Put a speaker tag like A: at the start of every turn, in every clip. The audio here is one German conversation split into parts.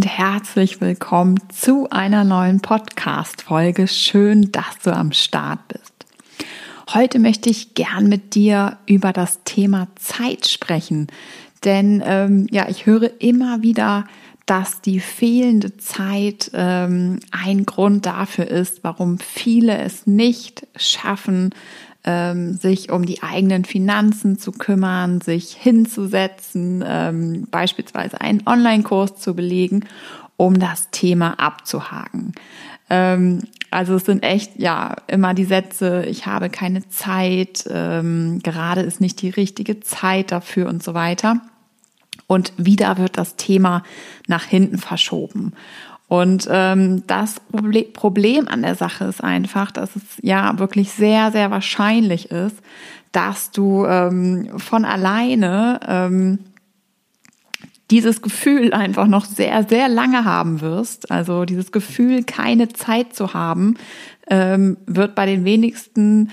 A: und herzlich willkommen zu einer neuen Podcast-Folge. Schön, dass du am Start bist. Heute möchte ich gern mit dir über das Thema Zeit sprechen, denn ähm, ja, ich höre immer wieder, dass die fehlende Zeit ähm, ein Grund dafür ist, warum viele es nicht schaffen, ähm, sich um die eigenen Finanzen zu kümmern, sich hinzusetzen, ähm, beispielsweise einen Online-Kurs zu belegen, um das Thema abzuhaken. Ähm, also es sind echt ja immer die Sätze, ich habe keine Zeit, ähm, gerade ist nicht die richtige Zeit dafür und so weiter. Und wieder wird das Thema nach hinten verschoben. Und ähm, das Problem an der Sache ist einfach, dass es ja wirklich sehr, sehr wahrscheinlich ist, dass du ähm, von alleine ähm, dieses Gefühl einfach noch sehr, sehr lange haben wirst. Also dieses Gefühl, keine Zeit zu haben, ähm, wird bei den wenigsten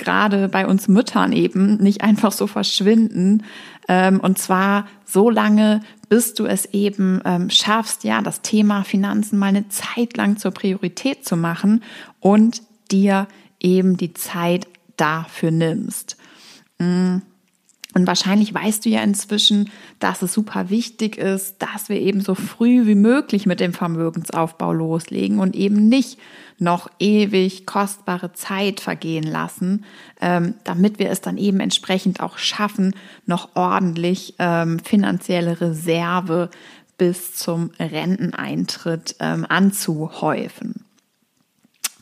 A: gerade bei uns Müttern eben nicht einfach so verschwinden. Ähm, und zwar so lange, bis du es eben ähm, schaffst, ja, das Thema Finanzen mal eine Zeit lang zur Priorität zu machen und dir eben die Zeit dafür nimmst. Mm. Und wahrscheinlich weißt du ja inzwischen, dass es super wichtig ist, dass wir eben so früh wie möglich mit dem Vermögensaufbau loslegen und eben nicht noch ewig kostbare Zeit vergehen lassen, ähm, damit wir es dann eben entsprechend auch schaffen, noch ordentlich ähm, finanzielle Reserve bis zum Renteneintritt ähm, anzuhäufen.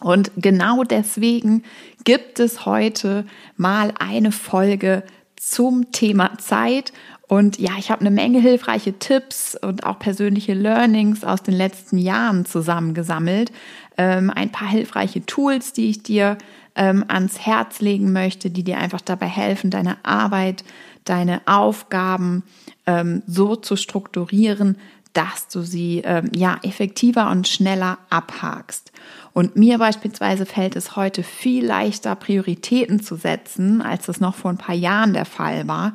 A: Und genau deswegen gibt es heute mal eine Folge zum Thema Zeit. Und ja, ich habe eine Menge hilfreiche Tipps und auch persönliche Learnings aus den letzten Jahren zusammengesammelt. Ähm, ein paar hilfreiche Tools, die ich dir ähm, ans Herz legen möchte, die dir einfach dabei helfen, deine Arbeit, deine Aufgaben ähm, so zu strukturieren, dass du sie ähm, ja effektiver und schneller abhakst. Und mir beispielsweise fällt es heute viel leichter, Prioritäten zu setzen, als das noch vor ein paar Jahren der Fall war.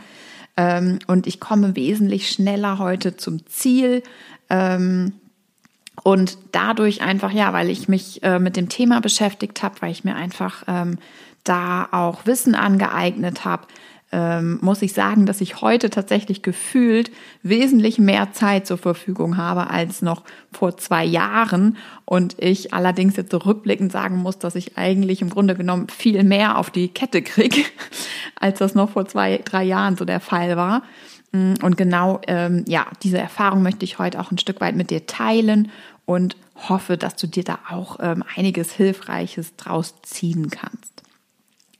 A: Ähm, und ich komme wesentlich schneller heute zum Ziel. Ähm, und dadurch einfach, ja, weil ich mich äh, mit dem Thema beschäftigt habe, weil ich mir einfach ähm, da auch Wissen angeeignet habe, ähm, muss ich sagen, dass ich heute tatsächlich gefühlt wesentlich mehr Zeit zur Verfügung habe als noch vor zwei Jahren. Und ich allerdings jetzt so rückblickend sagen muss, dass ich eigentlich im Grunde genommen viel mehr auf die Kette kriege, als das noch vor zwei, drei Jahren so der Fall war. Mm, und genau, ähm, ja, diese Erfahrung möchte ich heute auch ein Stück weit mit dir teilen und hoffe, dass du dir da auch ähm, einiges Hilfreiches draus ziehen kannst.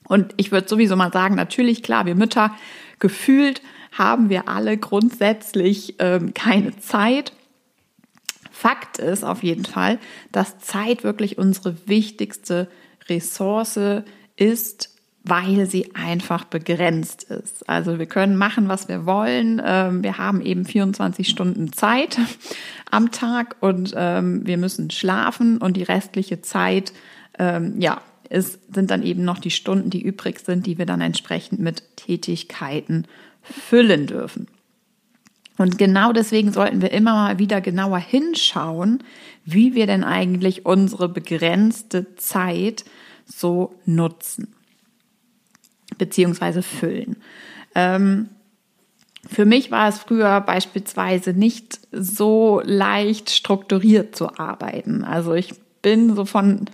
A: Und ich würde sowieso mal sagen, natürlich, klar, wir Mütter gefühlt haben wir alle grundsätzlich ähm, keine Zeit. Fakt ist auf jeden Fall, dass Zeit wirklich unsere wichtigste Ressource ist, weil sie einfach begrenzt ist. Also wir können machen, was wir wollen. Ähm, wir haben eben 24 Stunden Zeit am Tag und ähm, wir müssen schlafen und die restliche Zeit, ähm, ja, es sind dann eben noch die Stunden, die übrig sind, die wir dann entsprechend mit Tätigkeiten füllen dürfen. Und genau deswegen sollten wir immer mal wieder genauer hinschauen, wie wir denn eigentlich unsere begrenzte Zeit so nutzen beziehungsweise füllen. Ähm, für mich war es früher beispielsweise nicht so leicht strukturiert zu arbeiten. Also ich bin so von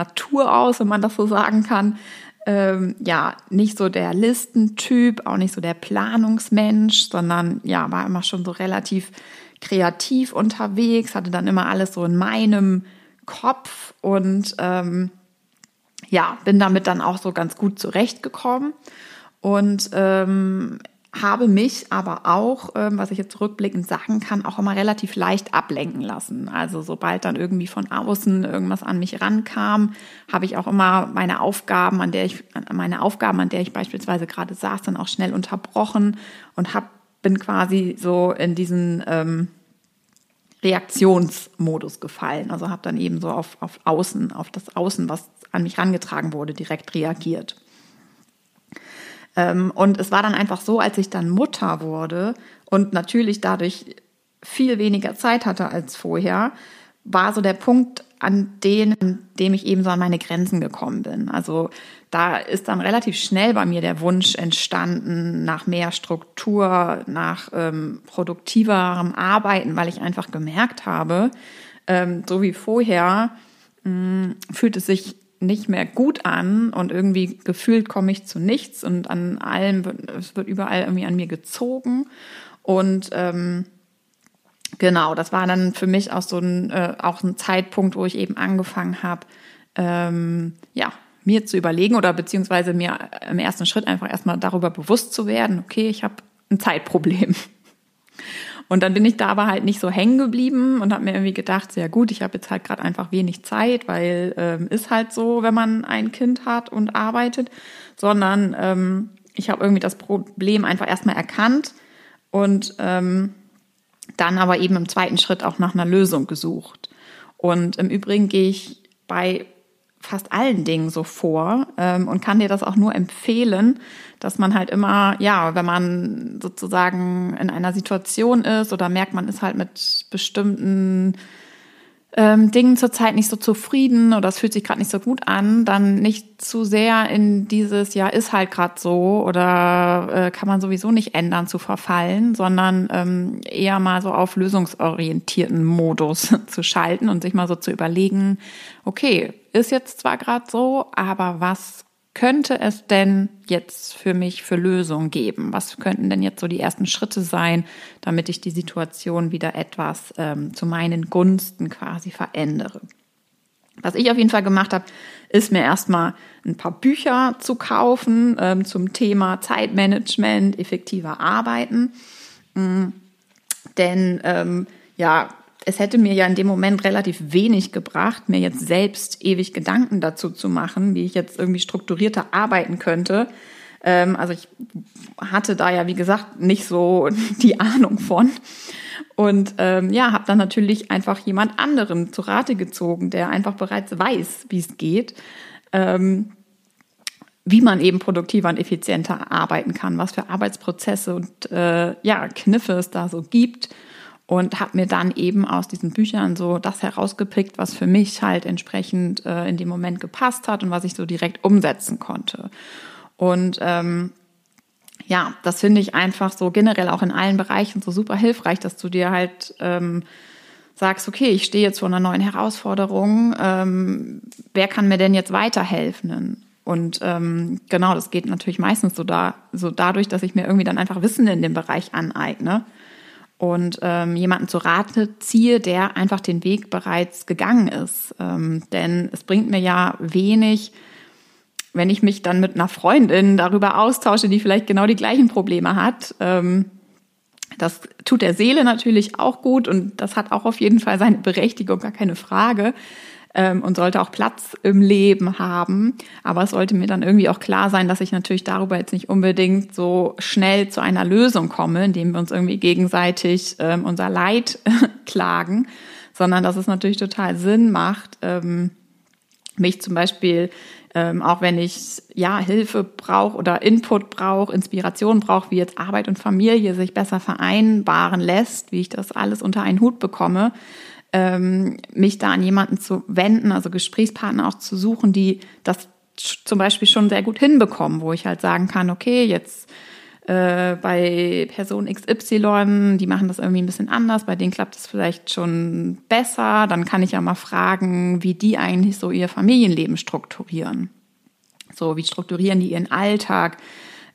A: Natur aus, wenn man das so sagen kann. Ähm, ja, nicht so der Listentyp, auch nicht so der Planungsmensch, sondern ja, war immer schon so relativ kreativ unterwegs, hatte dann immer alles so in meinem Kopf und ähm, ja, bin damit dann auch so ganz gut zurechtgekommen. Und ähm, habe mich aber auch, ähm, was ich jetzt rückblickend sagen kann, auch immer relativ leicht ablenken lassen. Also sobald dann irgendwie von außen irgendwas an mich rankam, habe ich auch immer meine Aufgaben, an der ich meine Aufgaben, an der ich beispielsweise gerade saß, dann auch schnell unterbrochen und hab, bin quasi so in diesen ähm, Reaktionsmodus gefallen. Also habe dann eben so auf, auf Außen, auf das Außen, was an mich rangetragen wurde, direkt reagiert. Ähm, und es war dann einfach so, als ich dann Mutter wurde und natürlich dadurch viel weniger Zeit hatte als vorher, war so der Punkt, an, den, an dem ich eben so an meine Grenzen gekommen bin. Also da ist dann relativ schnell bei mir der Wunsch entstanden nach mehr Struktur, nach ähm, produktiverem Arbeiten, weil ich einfach gemerkt habe, ähm, so wie vorher mh, mm, fühlt es sich nicht mehr gut an und irgendwie gefühlt komme ich zu nichts und an allem, es wird überall irgendwie an mir gezogen und ähm, genau, das war dann für mich auch so ein, äh, auch ein Zeitpunkt, wo ich eben angefangen habe, ähm, ja, mir zu überlegen oder beziehungsweise mir im ersten Schritt einfach erstmal darüber bewusst zu werden, okay, ich habe ein Zeitproblem. Und dann bin ich da aber halt nicht so hängen geblieben und habe mir irgendwie gedacht, sehr gut, ich habe jetzt halt gerade einfach wenig Zeit, weil ähm, ist halt so, wenn man ein Kind hat und arbeitet, sondern ähm, ich habe irgendwie das Problem einfach erstmal erkannt und ähm, dann aber eben im zweiten Schritt auch nach einer Lösung gesucht. Und im Übrigen gehe ich bei fast allen Dingen so vor ähm, und kann dir das auch nur empfehlen, dass man halt immer, ja, wenn man sozusagen in einer Situation ist oder merkt, man ist halt mit bestimmten ähm, Dingen zurzeit nicht so zufrieden oder es fühlt sich gerade nicht so gut an, dann nicht zu sehr in dieses, ja, ist halt gerade so oder äh, kann man sowieso nicht ändern zu verfallen, sondern ähm, eher mal so auf lösungsorientierten Modus zu schalten und sich mal so zu überlegen, okay, ist jetzt zwar gerade so, aber was könnte es denn jetzt für mich für Lösungen geben? Was könnten denn jetzt so die ersten Schritte sein, damit ich die Situation wieder etwas ähm, zu meinen Gunsten quasi verändere? Was ich auf jeden Fall gemacht habe, ist mir erstmal ein paar Bücher zu kaufen ähm, zum Thema Zeitmanagement, effektiver Arbeiten. Mhm. Denn ähm, ja, es hätte mir ja in dem Moment relativ wenig gebracht, mir jetzt selbst ewig Gedanken dazu zu machen, wie ich jetzt irgendwie strukturierter arbeiten könnte. Ähm, also ich hatte da ja, wie gesagt, nicht so die Ahnung von. Und ähm, ja, habe dann natürlich einfach jemand anderen zu Rate gezogen, der einfach bereits weiß, wie es geht, ähm, wie man eben produktiver und effizienter arbeiten kann, was für Arbeitsprozesse und äh, ja, Kniffe es da so gibt und habe mir dann eben aus diesen Büchern so das herausgepickt, was für mich halt entsprechend äh, in dem Moment gepasst hat und was ich so direkt umsetzen konnte. Und ähm, ja, das finde ich einfach so generell auch in allen Bereichen so super hilfreich, dass du dir halt ähm, sagst, okay, ich stehe jetzt vor einer neuen Herausforderung, ähm, wer kann mir denn jetzt weiterhelfen? Und ähm, genau, das geht natürlich meistens so da, so dadurch, dass ich mir irgendwie dann einfach Wissen in dem Bereich aneigne und ähm, jemanden zu Rate ziehe, der einfach den Weg bereits gegangen ist. Ähm, denn es bringt mir ja wenig, wenn ich mich dann mit einer Freundin darüber austausche, die vielleicht genau die gleichen Probleme hat. Ähm, das tut der Seele natürlich auch gut und das hat auch auf jeden Fall seine Berechtigung, gar keine Frage ähm, und sollte auch Platz im Leben haben. Aber es sollte mir dann irgendwie auch klar sein, dass ich natürlich darüber jetzt nicht unbedingt so schnell zu einer Lösung komme, indem wir uns irgendwie gegenseitig ähm, unser Leid klagen, sondern dass es natürlich total Sinn macht, ähm, mich zum Beispiel ähm, auch wenn ich ja Hilfe brauche oder Input brauche, Inspiration brauche, wie jetzt Arbeit und Familie sich besser vereinbaren lässt, wie ich das alles unter einen Hut bekomme, ähm, mich da an jemanden zu wenden, also Gesprächspartner auch zu suchen, die das zum Beispiel schon sehr gut hinbekommen, wo ich halt sagen kann, okay, jetzt äh, bei Person XY, die machen das irgendwie ein bisschen anders, bei denen klappt es vielleicht schon besser, dann kann ich ja mal fragen, wie die eigentlich so ihr Familienleben strukturieren. So, wie strukturieren die ihren Alltag?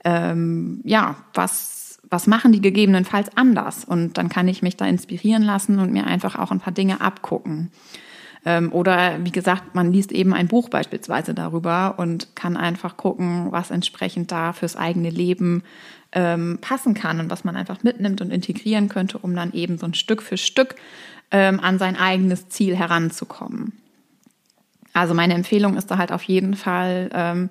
A: Ähm, ja, was was machen die gegebenenfalls anders? Und dann kann ich mich da inspirieren lassen und mir einfach auch ein paar Dinge abgucken. Ähm, oder wie gesagt, man liest eben ein Buch beispielsweise darüber und kann einfach gucken, was entsprechend da fürs eigene Leben ähm, passen kann und was man einfach mitnimmt und integrieren könnte, um dann eben so ein Stück für Stück ähm, an sein eigenes Ziel heranzukommen. Also meine Empfehlung ist da halt auf jeden Fall, ähm,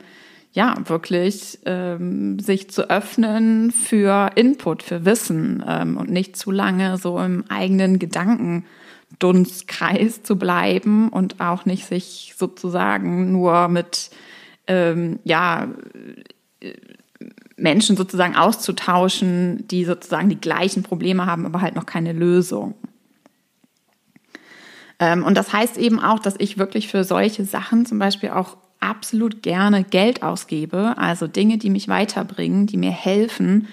A: ja, wirklich ähm, sich zu öffnen für Input, für Wissen ähm, und nicht zu lange so im eigenen Gedankendunstkreis zu bleiben und auch nicht sich sozusagen nur mit, ähm, ja, Menschen sozusagen auszutauschen, die sozusagen die gleichen Probleme haben, aber halt noch keine Lösung. Ähm, und das heißt eben auch, dass ich wirklich für solche Sachen zum Beispiel auch absolut gerne Geld ausgebe, also Dinge, die mich weiterbringen, die mir helfen,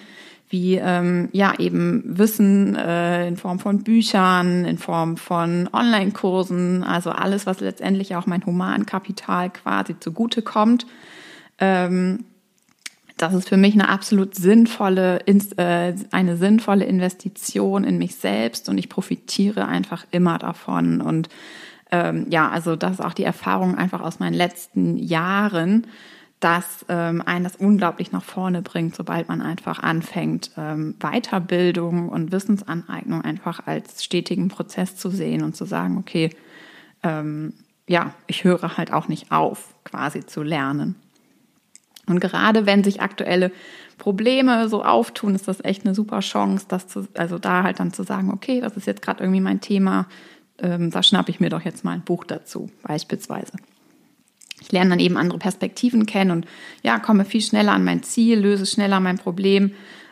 A: wie ähm, ja eben Wissen äh, in Form von Büchern, in Form von Online-Kursen, also alles, was letztendlich auch mein Humankapital quasi zugute kommt. Ähm, das ist für mich eine absolut sinnvolle, äh, eine sinnvolle Investition in mich selbst und ich profitiere einfach immer davon. Und ähm, ja, also das ist auch die Erfahrung einfach aus meinen letzten Jahren, dass ähm, einen das unglaublich nach vorne bringt, sobald man einfach anfängt, ähm, Weiterbildung und Wissensaneignung einfach als stetigen Prozess zu sehen und zu sagen, okay, ähm, ja, ich höre halt auch nicht auf, quasi zu lernen. Und gerade wenn sich aktuelle Probleme so auftun, ist das echt eine super Chance, das zu, also da halt dann zu sagen, okay, das ist jetzt gerade irgendwie mein Thema, ähm, da schnappe ich mir doch jetzt mal ein Buch dazu, beispielsweise. Ich lerne dann eben andere Perspektiven kennen und ja, komme viel schneller an mein Ziel, löse schneller mein Problem,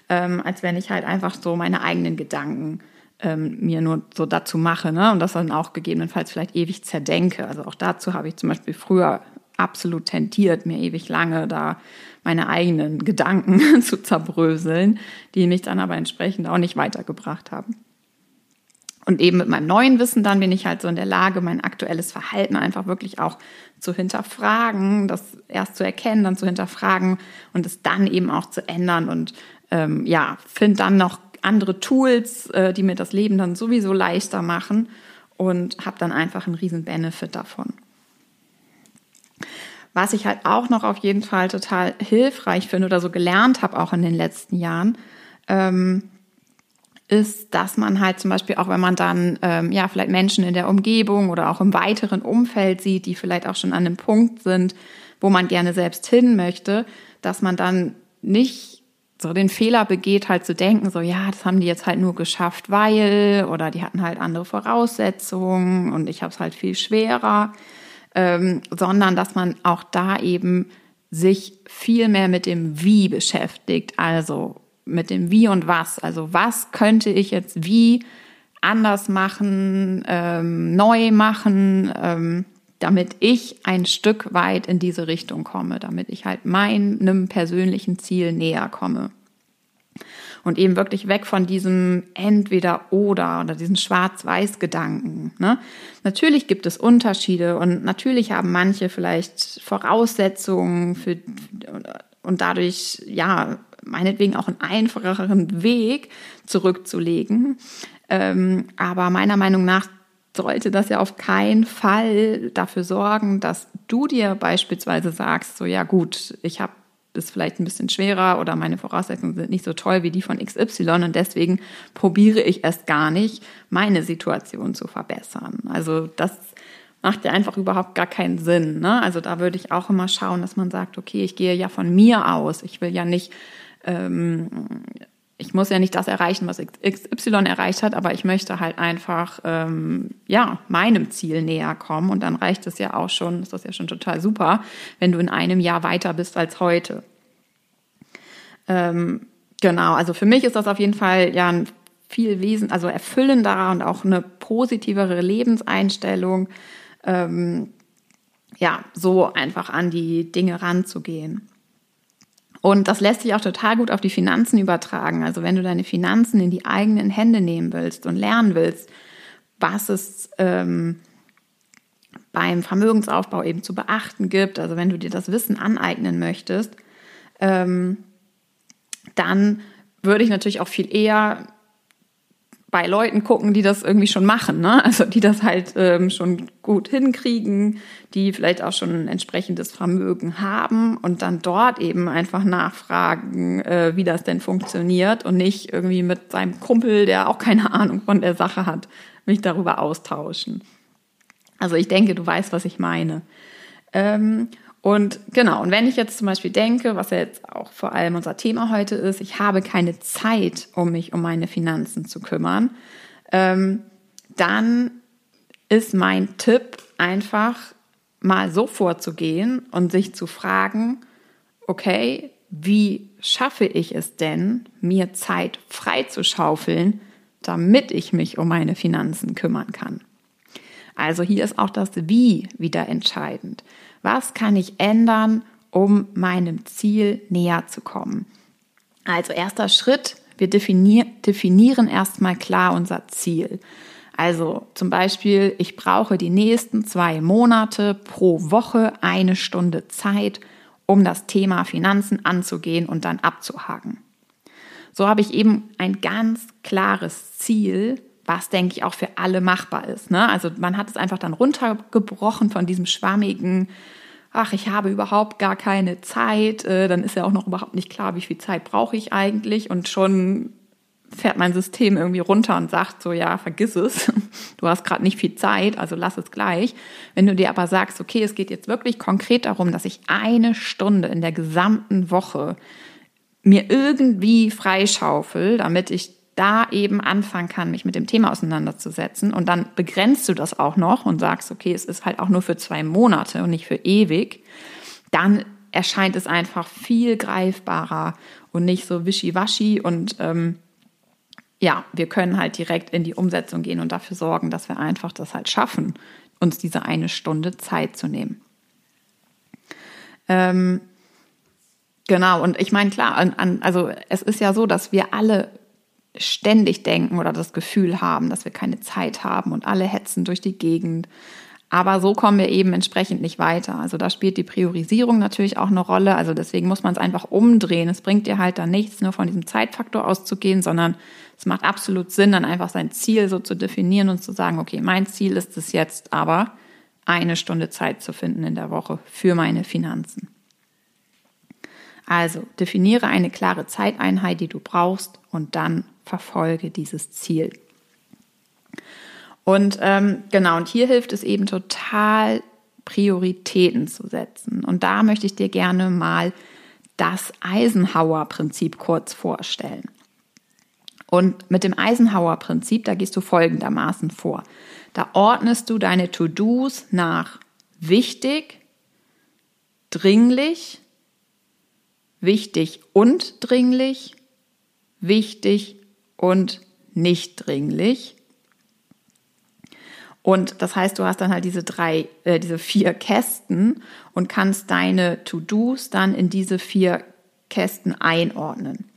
A: ähm, als wenn ich halt einfach so meine eigenen Gedanken ähm, mir nur so dazu mache ne? und das dann auch gegebenenfalls vielleicht ewig zerdenke. Also auch dazu habe ich zum Beispiel früher absolut tendiert, mir ewig lange da meine eigenen Gedanken zu zerbröseln, die mich dann aber entsprechend auch nicht weitergebracht haben. Und eben mit meinem neuen Wissen dann bin ich halt so in der Lage, mein aktuelles Verhalten einfach wirklich auch zu hinterfragen, das erst zu erkennen, dann zu hinterfragen und es dann eben auch zu ändern und ähm, ja, finde dann noch andere Tools, äh, die mir das Leben dann sowieso leichter machen und habe dann einfach einen riesen Benefit davon. Was ich halt auch noch auf jeden Fall total hilfreich finde oder so gelernt habe, auch in den letzten Jahren, ähm, ist, dass man halt zum Beispiel auch, wenn man dann ähm, ja vielleicht Menschen in der Umgebung oder auch im weiteren Umfeld sieht, die vielleicht auch schon an einem Punkt sind, wo man gerne selbst hin möchte, dass man dann nicht so den Fehler begeht, halt zu denken, so ja, das haben die jetzt halt nur geschafft, weil oder die hatten halt andere Voraussetzungen und ich habe es halt viel schwerer, ähm, sondern dass man auch da eben sich viel mehr mit dem Wie beschäftigt, also mit dem Wie und Was. Also was könnte ich jetzt wie anders machen, ähm, neu machen, ähm, damit ich ein Stück weit in diese Richtung komme, damit ich halt meinem persönlichen Ziel näher komme und eben wirklich weg von diesem entweder oder oder diesen Schwarz-Weiß-Gedanken. Ne? Natürlich gibt es Unterschiede und natürlich haben manche vielleicht Voraussetzungen für und dadurch ja meinetwegen auch einen einfacheren Weg zurückzulegen. Ähm, aber meiner Meinung nach sollte das ja auf keinen Fall dafür sorgen, dass du dir beispielsweise sagst, so ja gut, ich habe ist vielleicht ein bisschen schwerer oder meine Voraussetzungen sind nicht so toll wie die von XY und deswegen probiere ich erst gar nicht, meine Situation zu verbessern. Also das macht ja einfach überhaupt gar keinen Sinn. Ne? Also da würde ich auch immer schauen, dass man sagt, okay, ich gehe ja von mir aus. Ich will ja nicht, ähm, ich muss ja nicht das erreichen, was XY erreicht hat, aber ich möchte halt einfach, ähm, ja, meinem Ziel näher kommen. Und dann reicht es ja auch schon, ist das ja schon total super, wenn du in einem Jahr weiter bist als heute. Ähm, genau, also für mich ist das auf jeden Fall ja ein viel wesen, also erfüllender und auch eine positivere Lebenseinstellung, ähm, ja, so einfach an die Dinge ranzugehen. Und das lässt sich auch total gut auf die Finanzen übertragen. Also wenn du deine Finanzen in die eigenen Hände nehmen willst und lernen willst, was es ähm, beim Vermögensaufbau eben zu beachten gibt, also wenn du dir das Wissen aneignen möchtest, ähm, dann würde ich natürlich auch viel eher bei Leuten gucken, die das irgendwie schon machen, ne? also die das halt ähm, schon gut hinkriegen, die vielleicht auch schon ein entsprechendes Vermögen haben und dann dort eben einfach nachfragen, äh, wie das denn funktioniert und nicht irgendwie mit seinem Kumpel, der auch keine Ahnung von der Sache hat, mich darüber austauschen. Also ich denke, du weißt, was ich meine. Ähm, und genau, und wenn ich jetzt zum Beispiel denke, was ja jetzt auch vor allem unser Thema heute ist, ich habe keine Zeit, um mich um meine Finanzen zu kümmern, ähm, dann ist mein Tipp einfach mal so vorzugehen und sich zu fragen, okay, wie schaffe ich es denn, mir Zeit freizuschaufeln, damit ich mich um meine Finanzen kümmern kann? Also hier ist auch das Wie wieder entscheidend. Was kann ich ändern, um meinem Ziel näher zu kommen? Also erster Schritt, wir definieren erstmal klar unser Ziel. Also zum Beispiel, ich brauche die nächsten zwei Monate pro Woche eine Stunde Zeit, um das Thema Finanzen anzugehen und dann abzuhaken. So habe ich eben ein ganz klares Ziel, was, denke ich, auch für alle machbar ist. Ne? Also man hat es einfach dann runtergebrochen von diesem schwammigen, ach, ich habe überhaupt gar keine Zeit, äh, dann ist ja auch noch überhaupt nicht klar, wie viel Zeit brauche ich eigentlich und schon fährt mein System irgendwie runter und sagt so, ja, vergiss es, du hast gerade nicht viel Zeit, also lass es gleich. Wenn du dir aber sagst, okay, es geht jetzt wirklich konkret darum, dass ich eine Stunde in der gesamten Woche mir irgendwie freischaufel, damit ich da eben anfangen kann, mich mit dem Thema auseinanderzusetzen. Und dann begrenzt du das auch noch und sagst, okay, es ist halt auch nur für zwei Monate und nicht für ewig. Dann erscheint es einfach viel greifbarer und nicht so wischiwaschi und ähm, ja, wir können halt direkt in die Umsetzung gehen und dafür sorgen, dass wir einfach das halt schaffen, uns diese eine Stunde Zeit zu nehmen. Ähm, genau, und ich meine, klar, an, an, also es ist ja so, dass wir alle ständig denken oder das Gefühl haben, dass wir keine Zeit haben und alle hetzen durch die Gegend. Aber so kommen wir eben entsprechend nicht weiter. Also da spielt die Priorisierung natürlich auch eine Rolle. Also deswegen muss man es einfach umdrehen. Es bringt dir halt dann nichts, nur von diesem Zeitfaktor auszugehen, sondern es macht absolut Sinn, dann einfach sein Ziel so zu definieren und zu sagen, okay, mein Ziel ist es jetzt aber, eine Stunde Zeit zu finden in der Woche für meine Finanzen. Also definiere eine klare Zeiteinheit, die du brauchst und dann verfolge dieses Ziel. Und ähm, genau, und hier hilft es eben total, Prioritäten zu setzen. Und da möchte ich dir gerne mal das Eisenhower-Prinzip kurz vorstellen. Und mit dem Eisenhower-Prinzip, da gehst du folgendermaßen vor. Da ordnest du deine To-Dos nach wichtig, dringlich, wichtig und dringlich, wichtig und nicht dringlich. Und das heißt, du hast dann halt diese drei, äh, diese vier Kästen und kannst deine To-Dos dann in diese vier Kästen einordnen.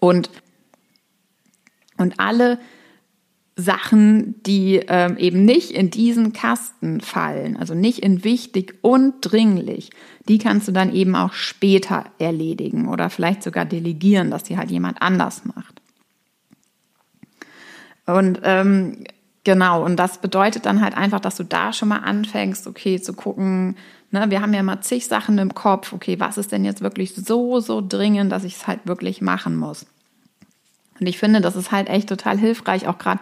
A: Und und alle Sachen, die ähm, eben nicht in diesen Kasten fallen, also nicht in wichtig und dringlich, die kannst du dann eben auch später erledigen oder vielleicht sogar delegieren, dass die halt jemand anders macht. Und ähm, genau, und das bedeutet dann halt einfach, dass du da schon mal anfängst, okay, zu gucken, ne, wir haben ja mal zig Sachen im Kopf, okay, was ist denn jetzt wirklich so, so dringend, dass ich es halt wirklich machen muss. Und ich finde, das ist halt echt total hilfreich, auch gerade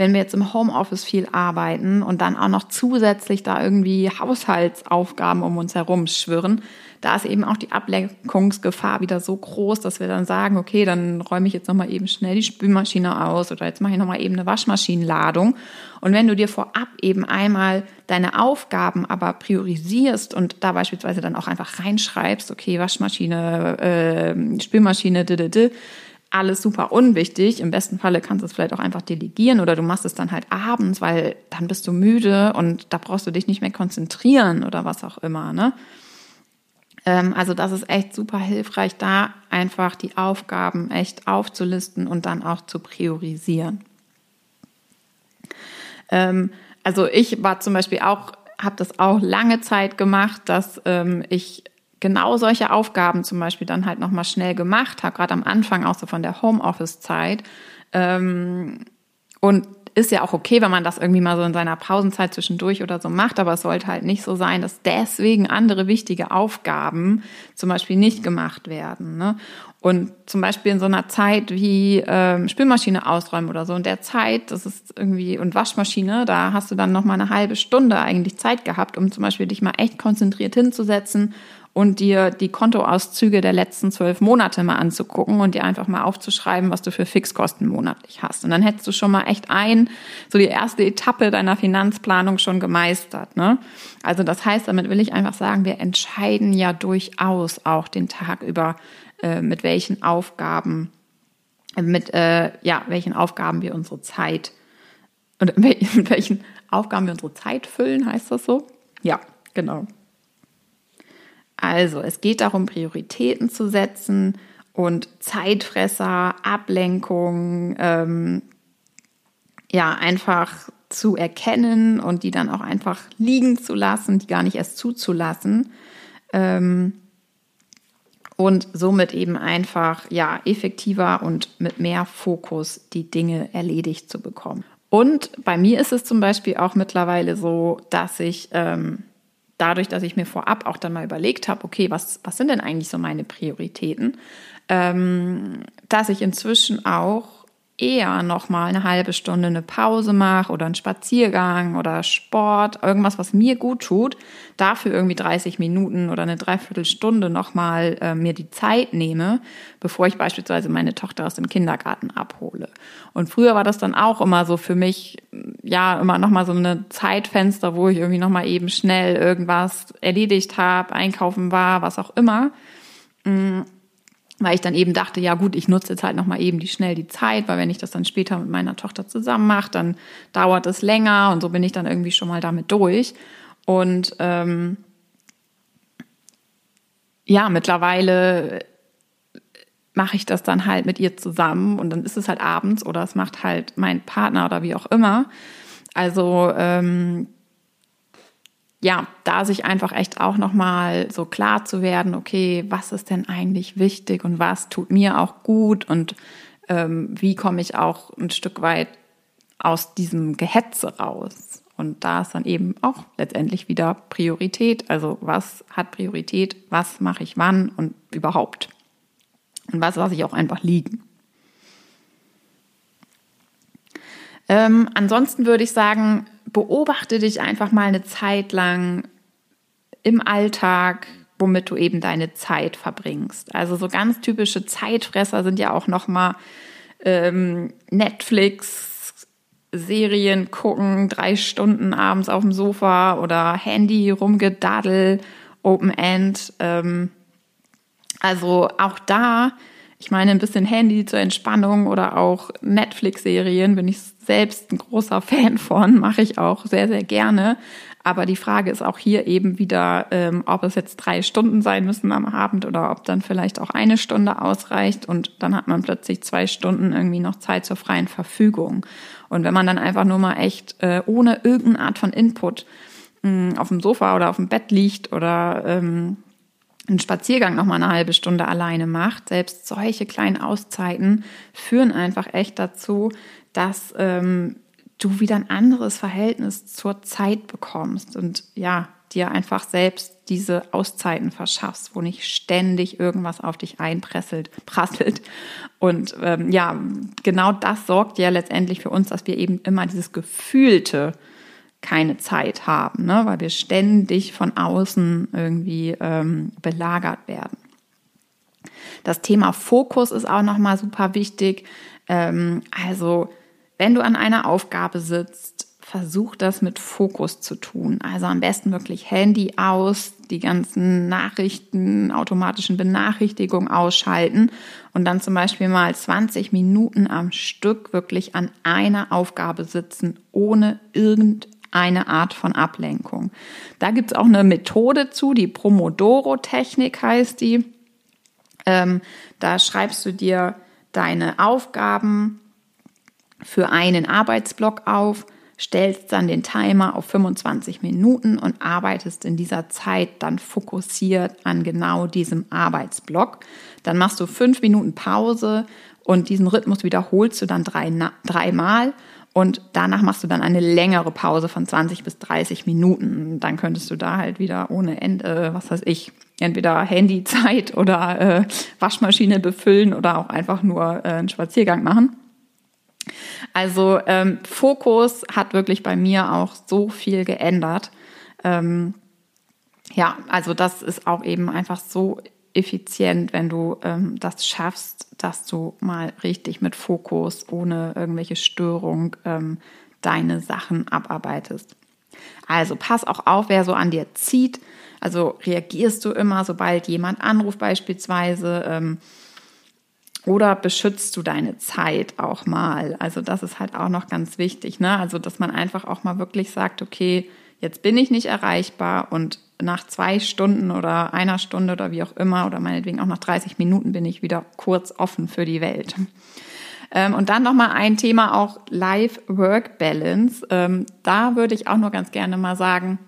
A: wenn wir jetzt im Homeoffice viel arbeiten und dann auch noch zusätzlich da irgendwie Haushaltsaufgaben um uns herum schwirren, da ist eben auch die Ablenkungsgefahr wieder so groß, dass wir dann sagen, okay, dann räume ich jetzt nochmal eben schnell die Spülmaschine aus oder jetzt mache ich nochmal eben eine Waschmaschinenladung. Und wenn du dir vorab eben einmal deine Aufgaben aber priorisierst und da beispielsweise dann auch einfach reinschreibst, okay, Waschmaschine, äh, Spülmaschine, d, d, d, alles super unwichtig. Im besten Falle kannst du es vielleicht auch einfach delegieren oder du machst es dann halt abends, weil dann bist du müde und da brauchst du dich nicht mehr konzentrieren oder was auch immer. Ne? Ähm, also das ist echt super hilfreich, da einfach die Aufgaben echt aufzulisten und dann auch zu priorisieren. Ähm, also ich war zum Beispiel auch, habe das auch lange Zeit gemacht, dass ähm, ich genau solche Aufgaben zum Beispiel dann halt nochmal schnell gemacht habe, gerade am Anfang auch so von der Homeoffice-Zeit. Ähm, und ist ja auch okay, wenn man das irgendwie mal so in seiner Pausenzeit zwischendurch oder so macht, aber es sollte halt nicht so sein, dass deswegen andere wichtige Aufgaben zum Beispiel nicht gemacht werden. Ne? Und zum Beispiel in so einer Zeit wie ähm, Spülmaschine ausräumen oder so, in der Zeit, das ist irgendwie, und Waschmaschine, da hast du dann noch mal eine halbe Stunde eigentlich Zeit gehabt, um zum Beispiel dich mal echt konzentriert hinzusetzen und dir die Kontoauszüge der letzten zwölf Monate mal anzugucken und dir einfach mal aufzuschreiben, was du für Fixkosten monatlich hast. Und dann hättest du schon mal echt ein, so die erste Etappe deiner Finanzplanung schon gemeistert. Ne? Also das heißt, damit will ich einfach sagen, wir entscheiden ja durchaus auch den Tag über, äh, mit welchen Aufgaben, äh, mit äh, ja, welchen Aufgaben wir unsere Zeit und mit welchen Aufgaben wir unsere Zeit füllen, heißt das so? Ja, genau. Also, es geht darum, Prioritäten zu setzen und Zeitfresser, Ablenkung, ähm, ja, einfach zu erkennen und die dann auch einfach liegen zu lassen, die gar nicht erst zuzulassen. Ähm, und somit eben einfach, ja, effektiver und mit mehr Fokus die Dinge erledigt zu bekommen. Und bei mir ist es zum Beispiel auch mittlerweile so, dass ich ähm, dadurch, dass ich mir vorab auch dann mal überlegt habe, okay, was, was sind denn eigentlich so meine Prioritäten, ähm, dass ich inzwischen auch eher noch mal eine halbe Stunde eine Pause mache oder einen Spaziergang oder Sport, irgendwas, was mir gut tut, dafür irgendwie 30 Minuten oder eine Dreiviertelstunde noch mal äh, mir die Zeit nehme, bevor ich beispielsweise meine Tochter aus dem Kindergarten abhole. Und früher war das dann auch immer so für mich, ja, immer noch mal so eine Zeitfenster, wo ich irgendwie noch mal eben schnell irgendwas erledigt habe, einkaufen war, was auch immer. Mm weil ich dann eben dachte, ja gut, ich nutze jetzt halt nochmal eben die schnell die Zeit, weil wenn ich das dann später mit meiner Tochter zusammen mache, dann dauert es länger und so bin ich dann irgendwie schon mal damit durch. Und ähm, ja, mittlerweile mache ich das dann halt mit ihr zusammen und dann ist es halt abends oder es macht halt mein Partner oder wie auch immer. Also ähm, ja, da sich einfach echt auch nochmal so klar zu werden, okay, was ist denn eigentlich wichtig und was tut mir auch gut und ähm, wie komme ich auch ein Stück weit aus diesem Gehetze raus. Und da ist dann eben auch letztendlich wieder Priorität. Also was hat Priorität, was mache ich wann und überhaupt. Und was lasse ich auch einfach liegen. Ähm, ansonsten würde ich sagen, beobachte dich einfach mal eine Zeit lang im Alltag, womit du eben deine Zeit verbringst. Also so ganz typische Zeitfresser sind ja auch noch mal ähm, Netflix, Serien gucken, drei Stunden abends auf dem Sofa oder Handy rumgedaddel, Open End. Ähm, also auch da, ich meine, ein bisschen Handy zur Entspannung oder auch Netflix-Serien bin ich selbst ein großer Fan von, mache ich auch sehr, sehr gerne. Aber die Frage ist auch hier eben wieder, ähm, ob es jetzt drei Stunden sein müssen am Abend oder ob dann vielleicht auch eine Stunde ausreicht und dann hat man plötzlich zwei Stunden irgendwie noch Zeit zur freien Verfügung. Und wenn man dann einfach nur mal echt äh, ohne irgendeine Art von Input mh, mm, auf dem Sofa oder auf dem Bett liegt oder ähm, einen Spaziergang noch mal eine halbe Stunde alleine macht, selbst solche kleinen Auszeiten führen einfach echt dazu, dass ähm, du wieder ein anderes Verhältnis zur Zeit bekommst und ja, dir einfach selbst diese Auszeiten verschaffst, wo nicht ständig irgendwas auf dich einpresselt, prasselt. Und ähm, ja, genau das sorgt ja letztendlich für uns, dass wir eben immer dieses gefühlte keine Zeit haben, ne? weil wir ständig von außen irgendwie ähm, belagert werden. Das Thema Fokus ist auch nochmal super wichtig. Ähm, also wenn du an einer Aufgabe sitzt, versuch das mit Fokus zu tun. Also am besten wirklich Handy aus, die ganzen Nachrichten, automatischen Benachrichtigungen ausschalten und dann zum Beispiel mal 20 Minuten am Stück wirklich an einer Aufgabe sitzen, ohne irgendeine Art von Ablenkung. Da gibt es auch eine Methode zu, die Promodoro-Technik heißt die. Ähm, da schreibst du dir deine Aufgaben für einen Arbeitsblock auf, stellst dann den Timer auf 25 Minuten und arbeitest in dieser Zeit dann fokussiert an genau diesem Arbeitsblock. Dann machst du fünf Minuten Pause und diesen Rhythmus wiederholst du dann dreimal drei und danach machst du dann eine längere Pause von 20 bis 30 Minuten. Dann könntest du da halt wieder ohne Ende, was weiß ich, entweder Handyzeit oder äh, Waschmaschine befüllen oder auch einfach nur äh, einen Spaziergang machen. Also ähm, Fokus hat wirklich bei mir auch so viel geändert. Ähm, ja, also das ist auch eben einfach so effizient, wenn du ähm, das schaffst, dass du mal richtig mit Fokus, ohne irgendwelche Störung, ähm, deine Sachen abarbeitest. Also pass auch auf, wer so an dir zieht. Also reagierst du immer, sobald jemand anruft beispielsweise. Ähm, oder beschützt du deine Zeit auch mal? Also das ist halt auch noch ganz wichtig. Ne? Also dass man einfach auch mal wirklich sagt, okay, jetzt bin ich nicht erreichbar und nach zwei Stunden oder einer Stunde oder wie auch immer oder meinetwegen auch nach 30 Minuten bin ich wieder kurz offen für die Welt. Ähm, und dann nochmal ein Thema auch Life-Work-Balance. Ähm, da würde ich auch nur ganz gerne mal sagen,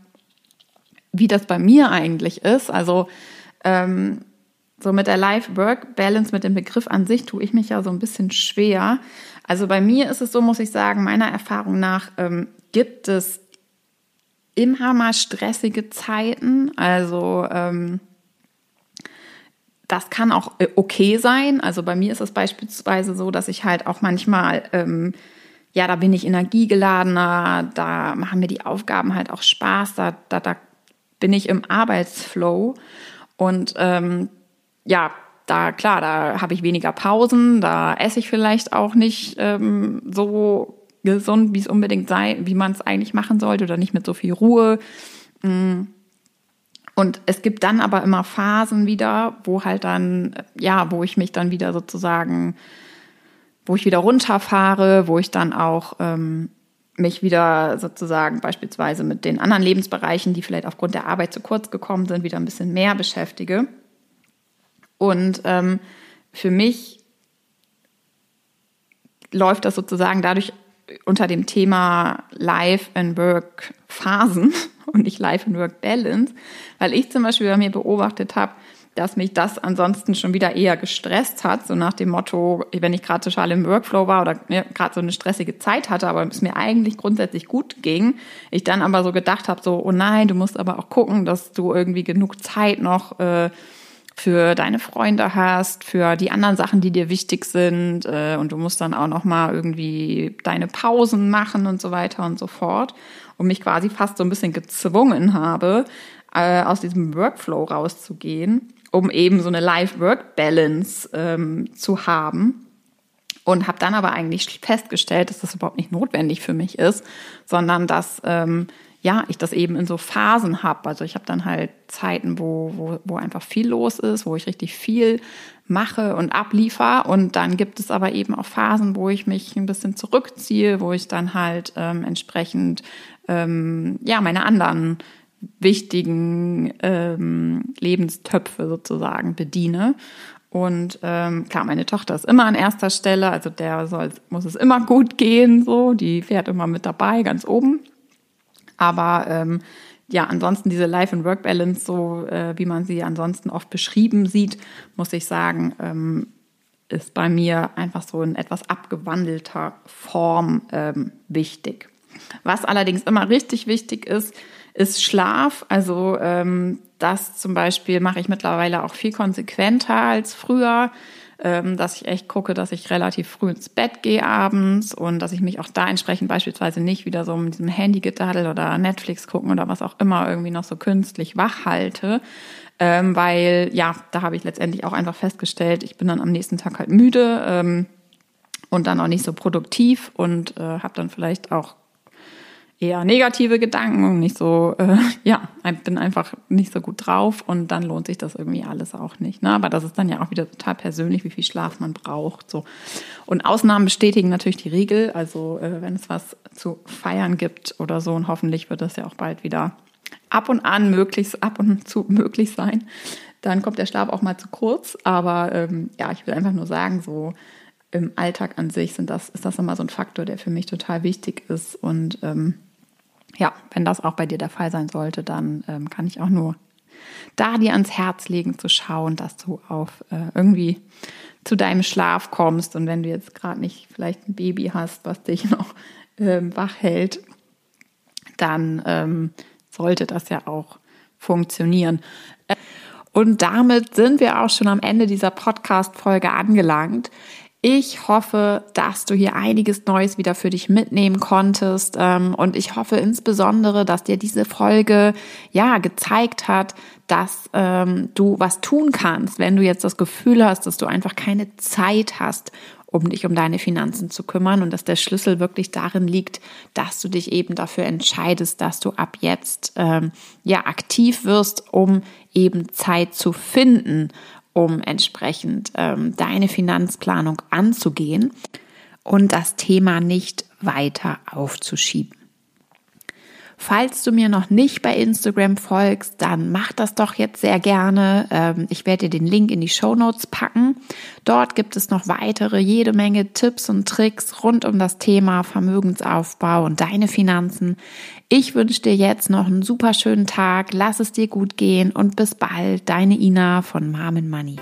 A: wie das bei mir eigentlich ist. Also ähm, so mit der Life-Work-Balance, mit dem Begriff an sich, tue ich mich ja so ein bisschen schwer. Also bei mir ist es so, muss ich sagen, meiner Erfahrung nach gibt es immer mal stressige Zeiten. Also ähm, das kann auch äh, okay sein. Also bei mir ist es beispielsweise so, dass ich halt auch manchmal, ähm, ja, da bin ich energiegeladener, da machen mir die Aufgaben halt auch Spaß, da, da, da bin ich im Arbeitsflow. Und ähm, ja, da klar, da habe ich weniger Pausen, da esse ich vielleicht auch nicht ähm, so gesund, wie es unbedingt sei, wie man es eigentlich machen sollte oder nicht mit so viel Ruhe. Mm. Und es gibt dann aber immer Phasen wieder, wo halt dann, ja, wo ich mich dann wieder sozusagen, wo ich wieder runterfahre, wo ich dann auch ähm, mich wieder sozusagen beispielsweise mit den anderen Lebensbereichen, die vielleicht aufgrund der Arbeit zu kurz gekommen sind, wieder ein bisschen mehr beschäftige. Und ähm, für mich läuft das sozusagen dadurch unter dem Thema Life and Work Phasen und nicht Life and Work Balance, weil ich zum Beispiel bei mir beobachtet habe, dass mich das ansonsten schon wieder eher gestresst hat, so nach dem Motto, wenn ich gerade total im Workflow war oder ja, gerade so eine stressige Zeit hatte, aber es mir eigentlich grundsätzlich gut ging, ich dann aber so gedacht habe, so, oh nein, du musst aber auch gucken, dass du irgendwie genug Zeit noch äh, für deine Freunde hast, für die anderen Sachen, die dir wichtig sind äh, und du musst dann auch noch mal irgendwie deine Pausen machen und so weiter und so fort. Und mich quasi fast so ein bisschen gezwungen habe, äh, aus diesem Workflow rauszugehen, um eben so eine Life-Work-Balance ähm, zu haben. Und habe dann aber eigentlich festgestellt, dass das überhaupt nicht notwendig für mich ist, sondern dass ähm, ja, ich das eben in so Phasen habe. Also ich habe dann halt Zeiten, wo, wo, wo einfach viel los ist, wo ich richtig viel mache und abliefer. Und dann gibt es aber eben auch Phasen, wo ich mich ein bisschen zurückziehe, wo ich dann halt ähm, entsprechend ähm, ja meine anderen wichtigen ähm, Lebenstöpfe sozusagen bediene. Und ähm, klar, meine Tochter ist immer an erster Stelle, also der soll, muss es immer gut gehen, so, die fährt immer mit dabei, ganz oben. Aber ähm, ja, ansonsten diese Life- and Work-Balance, so äh, wie man sie ansonsten oft beschrieben sieht, muss ich sagen, ähm, ist bei mir einfach so in etwas abgewandelter Form ähm, wichtig. Was allerdings immer richtig wichtig ist, ist Schlaf. Also ähm, das zum Beispiel mache ich mittlerweile auch viel konsequenter als früher dass ich echt gucke, dass ich relativ früh ins Bett gehe abends und dass ich mich auch da entsprechend beispielsweise nicht wieder so mit diesem Handy-Gedaddel oder Netflix gucken oder was auch immer irgendwie noch so künstlich wach halte. Ähm, weil ja, da habe ich letztendlich auch einfach festgestellt, ich bin dann am nächsten Tag halt müde ähm, und dann auch nicht so produktiv und äh, habe dann vielleicht auch eher negative Gedanken und nicht so, äh, ja, bin einfach nicht so gut drauf und dann lohnt sich das irgendwie alles auch nicht. Ne? Aber das ist dann ja auch wieder total persönlich, wie viel Schlaf man braucht. So. Und Ausnahmen bestätigen natürlich die Regel. Also äh, wenn es was zu feiern gibt oder so, und hoffentlich wird das ja auch bald wieder ab und an möglichst, ab und zu möglich sein, dann kommt der Schlaf auch mal zu kurz. Aber ähm, ja, ich will einfach nur sagen, so im Alltag an sich sind das, ist das immer so ein Faktor, der für mich total wichtig ist. Und ähm, ja, wenn das auch bei dir der Fall sein sollte, dann ähm, kann ich auch nur da dir ans Herz legen zu schauen, dass du auf äh, irgendwie zu deinem Schlaf kommst und wenn du jetzt gerade nicht vielleicht ein Baby hast, was dich noch ähm, wach hält, dann ähm, sollte das ja auch funktionieren. Und damit sind wir auch schon am Ende dieser Podcast-Folge angelangt. Ich hoffe, dass du hier einiges Neues wieder für dich mitnehmen konntest. Ähm, und ich hoffe insbesondere, dass dir diese Folge ja gezeigt hat, dass ähm, du was tun kannst, wenn du jetzt das Gefühl hast, dass du einfach keine Zeit hast, um dich um deine Finanzen zu kümmern und dass der Schlüssel wirklich darin liegt, dass du dich eben dafür entscheidest, dass du ab jetzt ähm, ja aktiv wirst, um eben Zeit zu finden, um entsprechend ähm, deine Finanzplanung anzugehen und das Thema nicht weiter aufzuschieben. Falls du mir noch nicht bei Instagram folgst, dann mach das doch jetzt sehr gerne. Ähm, ich werde dir den Link in die Show Notes packen. Dort gibt es noch weitere, jede Menge Tipps und Tricks rund um das Thema Vermögensaufbau und deine Finanzen. Ich wünsche dir jetzt noch einen super schönen Tag. Lass es dir gut gehen und bis bald. Deine Ina von Mom Money.